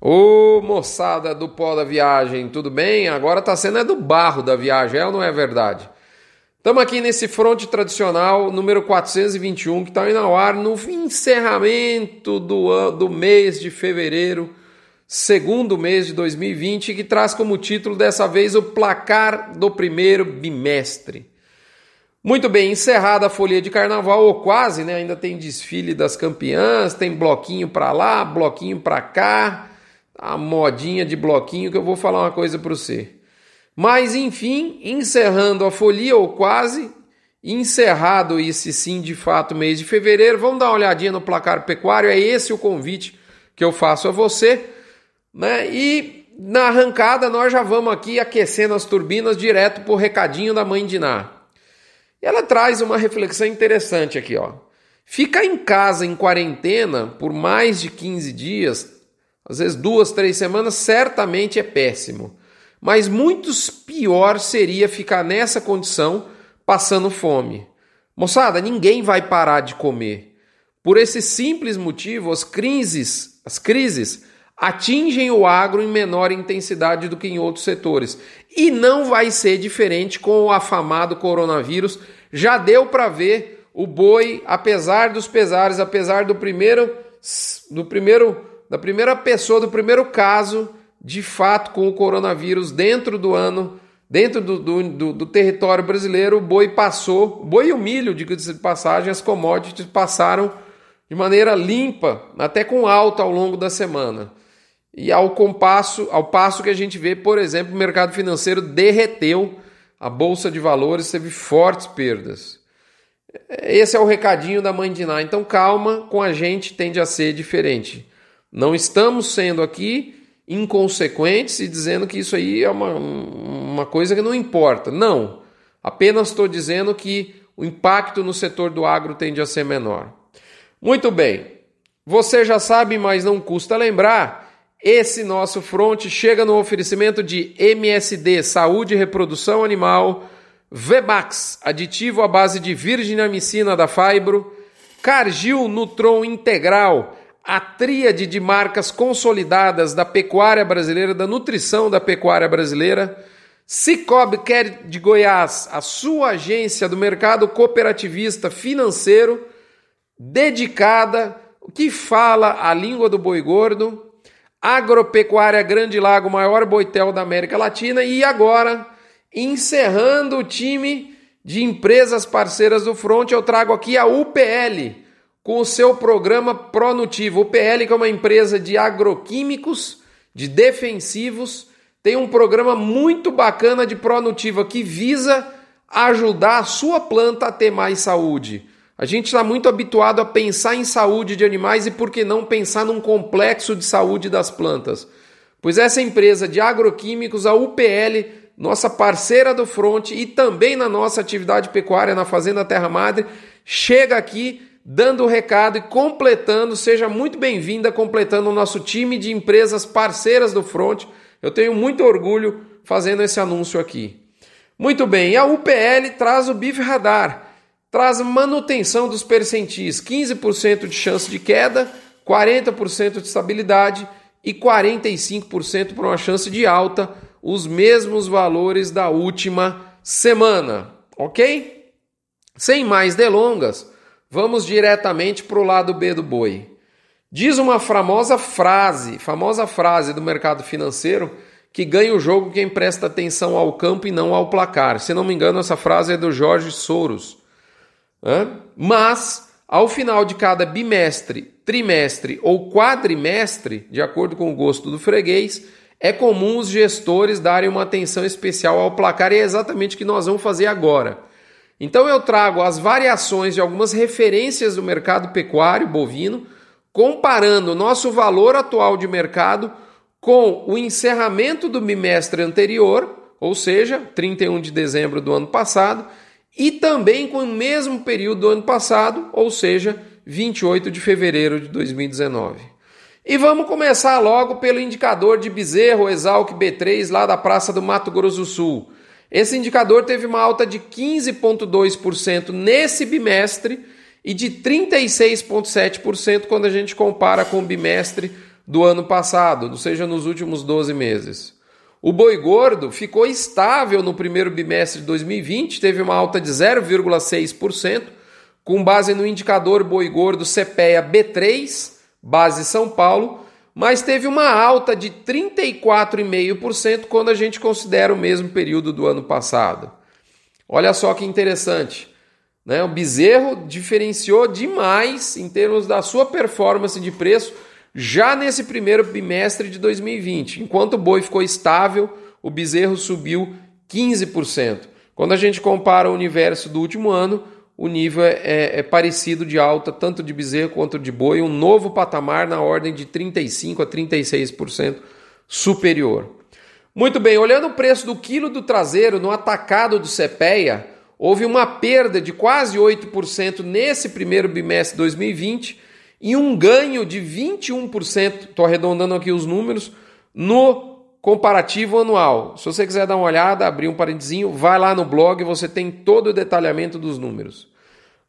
Ô moçada do pó da viagem, tudo bem? Agora tá sendo é do barro da viagem, é ou não é verdade? Estamos aqui nesse fronte tradicional número 421 que está indo ao ar no encerramento do, do mês de fevereiro, segundo mês de 2020, que traz como título dessa vez o placar do primeiro bimestre. Muito bem, encerrada a folia de carnaval, ou quase, né? Ainda tem desfile das campeãs, tem bloquinho para lá, bloquinho para cá a modinha de bloquinho que eu vou falar uma coisa para você. Mas enfim, encerrando a folia ou quase, encerrado esse sim de fato mês de fevereiro, vamos dar uma olhadinha no placar pecuário, é esse o convite que eu faço a você, né? E na arrancada nós já vamos aqui aquecendo as turbinas direto pro recadinho da mãe de Ná. Ela traz uma reflexão interessante aqui, ó. Ficar em casa em quarentena por mais de 15 dias às vezes duas, três semanas, certamente é péssimo. Mas muitos pior seria ficar nessa condição passando fome. Moçada, ninguém vai parar de comer. Por esse simples motivo, as crises, as crises atingem o agro em menor intensidade do que em outros setores. E não vai ser diferente com o afamado coronavírus. Já deu para ver o boi, apesar dos pesares, apesar do primeiro do primeiro da primeira pessoa, do primeiro caso de fato com o coronavírus dentro do ano, dentro do, do, do, do território brasileiro, o boi passou, boi e o milho, diga-se de passagem, as commodities passaram de maneira limpa, até com alta ao longo da semana. E ao compasso, ao passo que a gente vê, por exemplo, o mercado financeiro derreteu, a bolsa de valores teve fortes perdas. Esse é o recadinho da mãe de Ná. Então calma, com a gente tende a ser diferente. Não estamos sendo aqui inconsequentes e dizendo que isso aí é uma, uma coisa que não importa. Não. Apenas estou dizendo que o impacto no setor do agro tende a ser menor. Muito bem. Você já sabe, mas não custa lembrar. Esse nosso front chega no oferecimento de MSD, Saúde e Reprodução Animal, Vebax, aditivo à base de virginamicina da Fibro, Cargil Nutron Integral, a tríade de marcas consolidadas da pecuária brasileira, da nutrição da pecuária brasileira. Cicobi quer de Goiás, a sua agência do mercado cooperativista financeiro, dedicada, que fala a língua do boi gordo. Agropecuária Grande Lago, maior boitel da América Latina. E agora, encerrando o time de empresas parceiras do Front, eu trago aqui a UPL com o seu programa Pronutivo. O PL, que é uma empresa de agroquímicos, de defensivos, tem um programa muito bacana de Pronutiva que visa ajudar a sua planta a ter mais saúde. A gente está muito habituado a pensar em saúde de animais e por que não pensar num complexo de saúde das plantas? Pois essa empresa de agroquímicos, a UPL, nossa parceira do Front e também na nossa atividade pecuária na Fazenda Terra Madre, chega aqui dando o recado e completando, seja muito bem-vinda, completando o nosso time de empresas parceiras do Front. Eu tenho muito orgulho fazendo esse anúncio aqui. Muito bem, a UPL traz o BIF Radar, traz manutenção dos percentis, 15% de chance de queda, 40% de estabilidade e 45% para uma chance de alta, os mesmos valores da última semana, ok? Sem mais delongas, Vamos diretamente para o lado B do boi. Diz uma famosa frase, famosa frase do mercado financeiro que ganha o jogo quem presta atenção ao campo e não ao placar. Se não me engano, essa frase é do Jorge Soros. Mas, ao final de cada bimestre, trimestre ou quadrimestre, de acordo com o gosto do freguês, é comum os gestores darem uma atenção especial ao placar e é exatamente o que nós vamos fazer agora. Então eu trago as variações de algumas referências do mercado pecuário bovino, comparando o nosso valor atual de mercado com o encerramento do bimestre anterior, ou seja, 31 de dezembro do ano passado, e também com o mesmo período do ano passado, ou seja, 28 de fevereiro de 2019. E vamos começar logo pelo indicador de bezerro Exalc B3 lá da Praça do Mato Grosso do Sul. Esse indicador teve uma alta de 15,2% nesse bimestre e de 36,7% quando a gente compara com o bimestre do ano passado, ou seja, nos últimos 12 meses. O boi gordo ficou estável no primeiro bimestre de 2020, teve uma alta de 0,6%, com base no indicador boi gordo CPEA B3, base São Paulo, mas teve uma alta de 34,5% quando a gente considera o mesmo período do ano passado. Olha só que interessante. Né? O bezerro diferenciou demais em termos da sua performance de preço já nesse primeiro bimestre de 2020. Enquanto o boi ficou estável, o bezerro subiu 15%. Quando a gente compara o universo do último ano, o nível é, é, é, parecido de alta, tanto de bezerro quanto de boi, um novo patamar na ordem de 35% a 36% superior. Muito bem, olhando o preço do quilo do traseiro no atacado do CPEA, houve uma perda de quase 8% nesse primeiro bimestre de 2020 e um ganho de 21%, estou arredondando aqui os números, no comparativo anual. Se você quiser dar uma olhada, abrir um parentezinho, vai lá no blog, você tem todo o detalhamento dos números.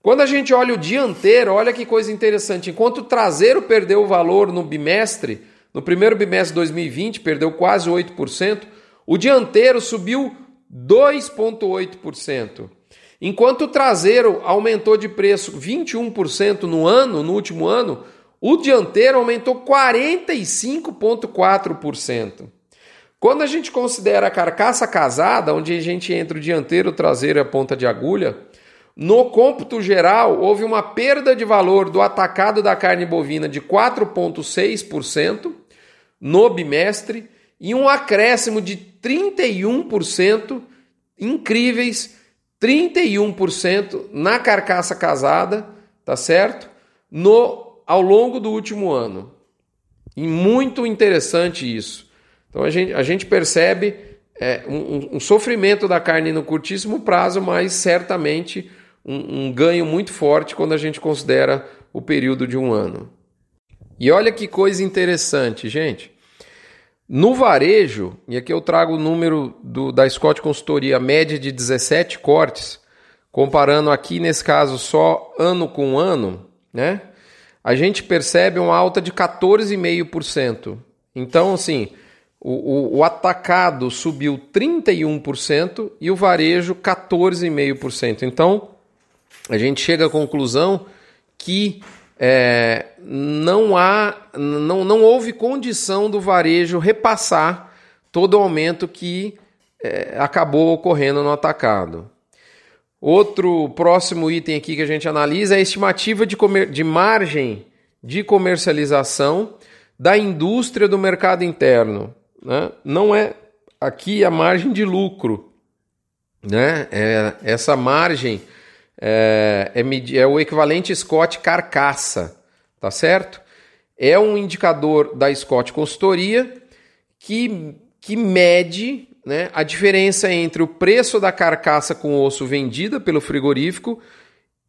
Quando a gente olha o dianteiro, olha que coisa interessante. Enquanto o traseiro perdeu o valor no bimestre, no primeiro bimestre de 2020, perdeu quase 8%, o dianteiro subiu 2,8%. Enquanto o traseiro aumentou de preço 21% no ano, no último ano, o dianteiro aumentou 45,4%. Quando a gente considera a carcaça casada, onde a gente entra o dianteiro, o traseiro e a ponta de agulha, no cômputo geral houve uma perda de valor do atacado da carne bovina de 4,6% no bimestre e um acréscimo de 31%, incríveis 31% na carcaça casada, tá certo? No ao longo do último ano. E muito interessante isso. Então a gente, a gente percebe é, um, um, sofrimento da carne no curtíssimo prazo, mas certamente um, um ganho muito forte quando a gente considera o período de um ano. E olha que coisa interessante, gente. No varejo, e aqui eu trago o número do, da Scott Consultoria, média de 17 cortes, comparando aqui nesse caso só ano com ano, né? A gente percebe uma alta de 14,5%. Então, assim, o, o, o atacado subiu 31% e o varejo 14,5%. Então, a gente chega à conclusão que é, não há, não, não houve condição do varejo repassar todo o aumento que é, acabou ocorrendo no atacado. Outro próximo item aqui que a gente analisa é a estimativa de, comer, de margem de comercialização da indústria do mercado interno né, não é aqui a margem de lucro. Né? É, essa margem é, é, é o equivalente Scott carcaça, tá certo? É um indicador da Scott Consultoria que, que mede né, a diferença entre o preço da carcaça com osso vendida pelo frigorífico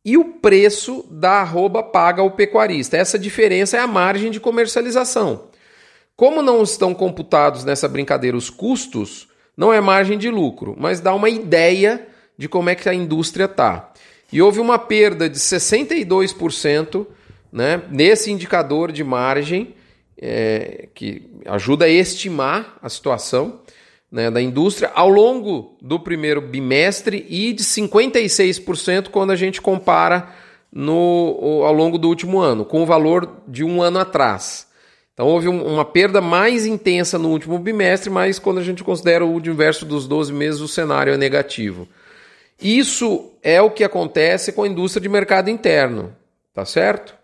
e o preço da arroba paga ao pecuarista. Essa diferença é a margem de comercialização. Como não estão computados nessa brincadeira os custos, não é margem de lucro, mas dá uma ideia de como é que a indústria está. E houve uma perda de 62% né, nesse indicador de margem, é, que ajuda a estimar a situação né, da indústria ao longo do primeiro bimestre e de 56% quando a gente compara no, ao longo do último ano, com o valor de um ano atrás. Então houve um, uma perda mais intensa no último bimestre, mas quando a gente considera o universo dos 12 meses, o cenário é negativo. Isso é o que acontece com a indústria de mercado interno, tá certo?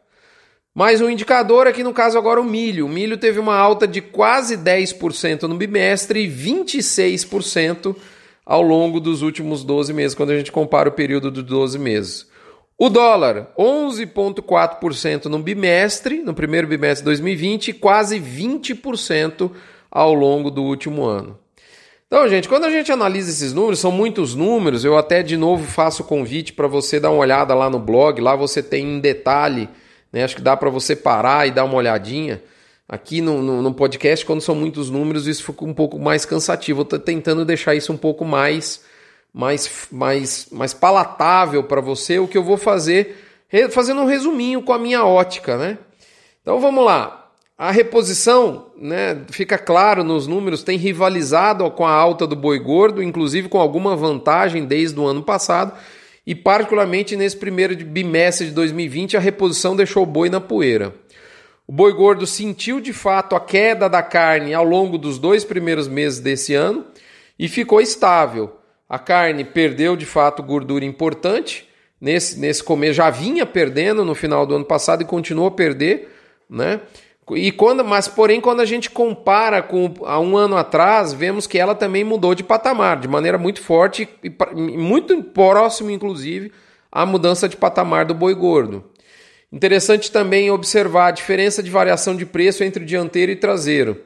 Mais um indicador aqui no caso agora o milho. O milho teve uma alta de quase 10% no bimestre e 26% ao longo dos últimos 12 meses, quando a gente compara o período de 12 meses. O dólar, 11,4% no bimestre, no primeiro bimestre de 2020, e quase 20% ao longo do último ano. Então, gente, quando a gente analisa esses números, são muitos números, eu até de novo faço o convite para você dar uma olhada lá no blog, lá você tem em detalhe, né? Acho que dá para você parar e dar uma olhadinha. Aqui no, no, no, podcast, quando são muitos números, isso fica um pouco mais cansativo. Eu estou tentando deixar isso um pouco mais mais, mais, mais palatável para você, o que eu vou fazer, fazendo um resuminho com a minha ótica, né? Então vamos lá. a reposição, né, fica claro nos números, tem rivalizado com a alta do boi gordo, inclusive com alguma vantagem desde o ano passado, e particularmente nesse primeiro bimestre de 2020 a reposição deixou o boi na poeira. O boi gordo sentiu de fato a queda da carne ao longo dos dois primeiros meses desse ano e ficou estável. A carne perdeu de fato gordura importante, nesse, nesse começo já vinha perdendo no final do ano passado e continua a perder, né? E quando, mas porém, quando a gente compara com há um ano atrás, vemos que ela também mudou de patamar, de maneira muito forte e muito próximo, inclusive, à mudança de patamar do boi gordo. Interessante também observar a diferença de variação de preço entre o dianteiro e traseiro.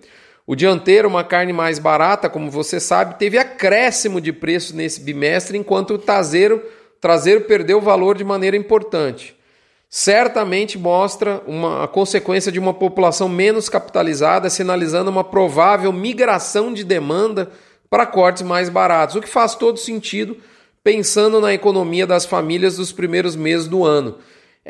O dianteiro, uma carne mais barata, como você sabe, teve acréscimo de preço nesse bimestre, enquanto o traseiro, traseiro perdeu valor de maneira importante certamente mostra uma a consequência de uma população menos capitalizada, sinalizando uma provável migração de demanda para cortes mais baratos, o que faz todo sentido pensando na economia das famílias dos primeiros meses do ano.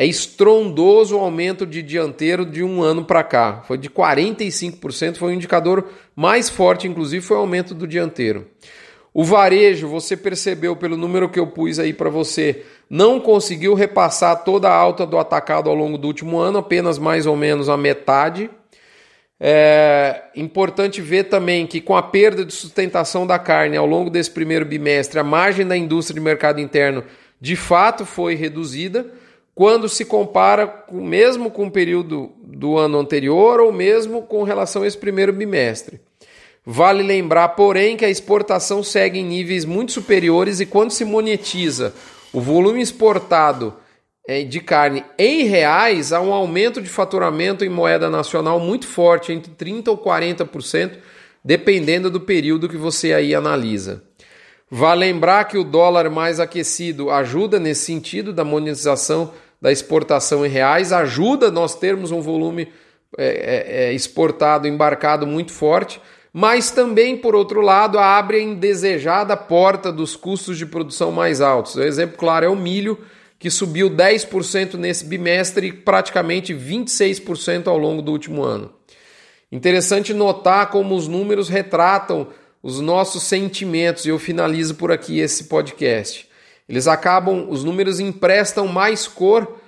É estrondoso o aumento de dianteiro de um ano para cá. Foi de 45%, foi o indicador mais forte, inclusive, foi o aumento do dianteiro. O varejo, você percebeu pelo número que eu pus aí para você, não conseguiu repassar toda a alta do atacado ao longo do último ano, apenas mais ou menos a metade. É importante ver também que com a perda de sustentação da carne ao longo desse primeiro bimestre, a margem da indústria de mercado interno de fato foi reduzida quando se compara com, mesmo com o período do ano anterior ou mesmo com relação a esse primeiro bimestre. Vale lembrar, porém, que a exportação segue em níveis muito superiores e quando se monetiza o volume exportado é, de carne em reais, há um aumento de faturamento em moeda nacional muito forte, entre 30% ou 40%, dependendo do período que você aí analisa. Vale lembrar que o dólar mais aquecido ajuda nesse sentido da monetização da exportação em reais, ajuda nós termos um volume é, é, é exportado, embarcado muito forte mas também, por outro lado, abre a indesejada porta dos custos de produção mais altos. O exemplo claro é o milho, que subiu 10% nesse bimestre e praticamente 26% ao longo do último ano. Interessante notar como os números retratam os nossos sentimentos, e eu finalizo por aqui esse podcast. Eles acabam, os números emprestam mais cor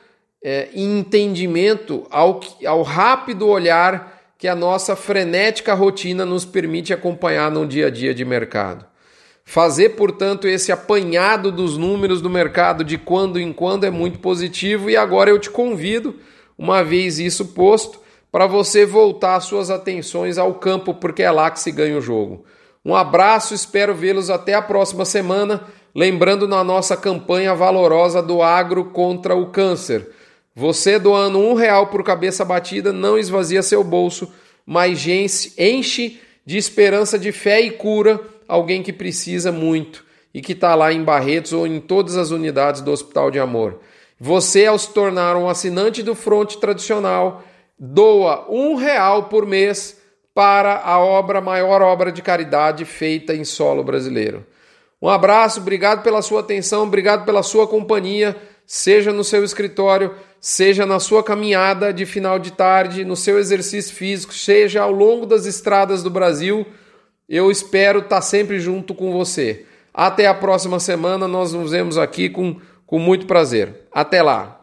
é, e entendimento ao, ao rápido olhar que a nossa frenética rotina nos permite acompanhar no dia a dia de mercado. Fazer, portanto, esse apanhado dos números do mercado de quando em quando é muito positivo e agora eu te convido, uma vez isso posto, para você voltar suas atenções ao campo, porque é lá que se ganha o jogo. Um abraço, espero vê-los até a próxima semana, lembrando na nossa campanha valorosa do agro contra o câncer. Você doando um real por cabeça batida não esvazia seu bolso, mas enche de esperança de fé e cura alguém que precisa muito e que está lá em Barretos ou em todas as unidades do Hospital de Amor. Você, ao se tornar um assinante do Fronte Tradicional, doa um real por mês para a obra, maior obra de caridade feita em solo brasileiro. Um abraço, obrigado pela sua atenção, obrigado pela sua companhia, seja no seu escritório seja na sua caminhada de final de tarde, no seu exercício físico, seja ao longo das estradas do Brasil. Eu espero estar sempre junto com você. Até a próxima semana, nós nos vemos aqui com, com muito prazer. Até lá!